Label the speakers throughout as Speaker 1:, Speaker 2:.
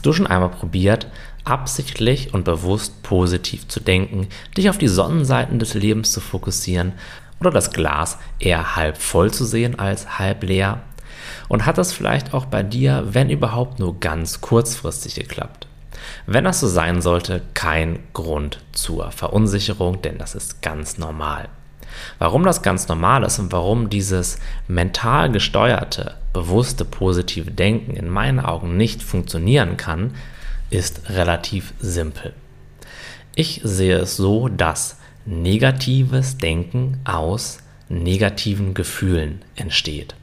Speaker 1: Hast du schon einmal probiert, absichtlich und bewusst positiv zu denken, dich auf die Sonnenseiten des Lebens zu fokussieren oder das Glas eher halb voll zu sehen als halb leer? Und hat das vielleicht auch bei dir, wenn überhaupt, nur ganz kurzfristig geklappt? Wenn das so sein sollte, kein Grund zur Verunsicherung, denn das ist ganz normal. Warum das ganz normal ist und warum dieses mental gesteuerte, bewusste, positive Denken in meinen Augen nicht funktionieren kann, ist relativ simpel. Ich sehe es so, dass negatives Denken aus negativen Gefühlen entsteht.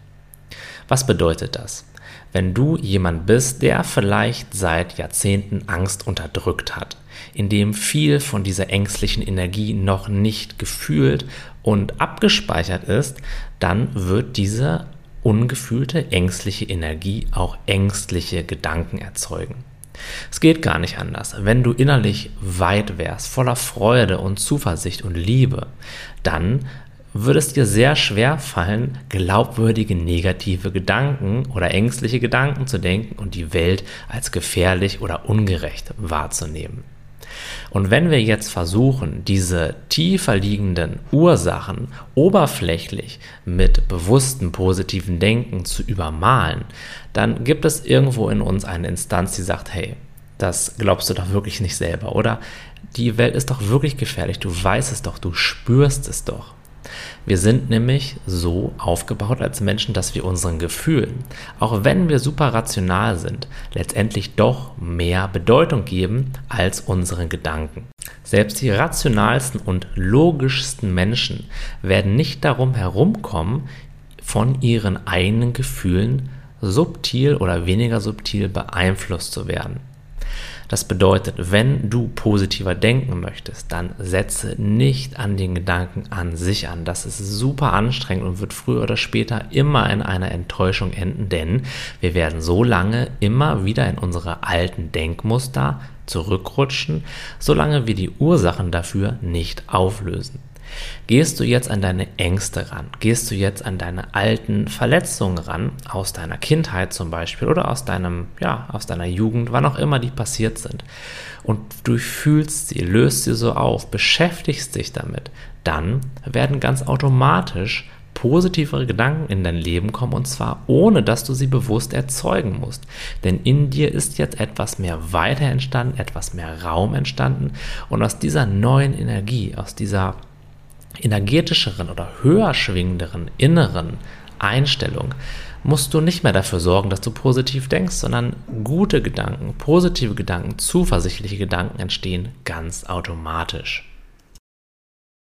Speaker 1: Was bedeutet das? Wenn du jemand bist, der vielleicht seit Jahrzehnten Angst unterdrückt hat, in dem viel von dieser ängstlichen Energie noch nicht gefühlt und abgespeichert ist, dann wird diese ungefühlte ängstliche Energie auch ängstliche Gedanken erzeugen. Es geht gar nicht anders. Wenn du innerlich weit wärst, voller Freude und Zuversicht und Liebe, dann würde es dir sehr schwer fallen, glaubwürdige negative Gedanken oder ängstliche Gedanken zu denken und die Welt als gefährlich oder ungerecht wahrzunehmen. Und wenn wir jetzt versuchen, diese tiefer liegenden Ursachen oberflächlich mit bewusstem positiven Denken zu übermalen, dann gibt es irgendwo in uns eine Instanz, die sagt, hey, das glaubst du doch wirklich nicht selber, oder? Die Welt ist doch wirklich gefährlich, du weißt es doch, du spürst es doch. Wir sind nämlich so aufgebaut als Menschen, dass wir unseren Gefühlen, auch wenn wir super rational sind, letztendlich doch mehr Bedeutung geben als unseren Gedanken. Selbst die rationalsten und logischsten Menschen werden nicht darum herumkommen, von ihren eigenen Gefühlen subtil oder weniger subtil beeinflusst zu werden. Das bedeutet, wenn du positiver denken möchtest, dann setze nicht an den Gedanken an sich an. Das ist super anstrengend und wird früher oder später immer in einer Enttäuschung enden, denn wir werden so lange immer wieder in unsere alten Denkmuster zurückrutschen, solange wir die Ursachen dafür nicht auflösen. Gehst du jetzt an deine Ängste ran? Gehst du jetzt an deine alten Verletzungen ran, aus deiner Kindheit zum Beispiel oder aus deinem, ja, aus deiner Jugend, wann auch immer die passiert sind? Und du fühlst sie, löst sie so auf, beschäftigst dich damit, dann werden ganz automatisch positivere Gedanken in dein Leben kommen und zwar ohne, dass du sie bewusst erzeugen musst. Denn in dir ist jetzt etwas mehr weiter entstanden, etwas mehr Raum entstanden und aus dieser neuen Energie, aus dieser energetischeren oder höher schwingenderen inneren Einstellung musst du nicht mehr dafür sorgen, dass du positiv denkst, sondern gute Gedanken, positive Gedanken, zuversichtliche Gedanken entstehen ganz automatisch.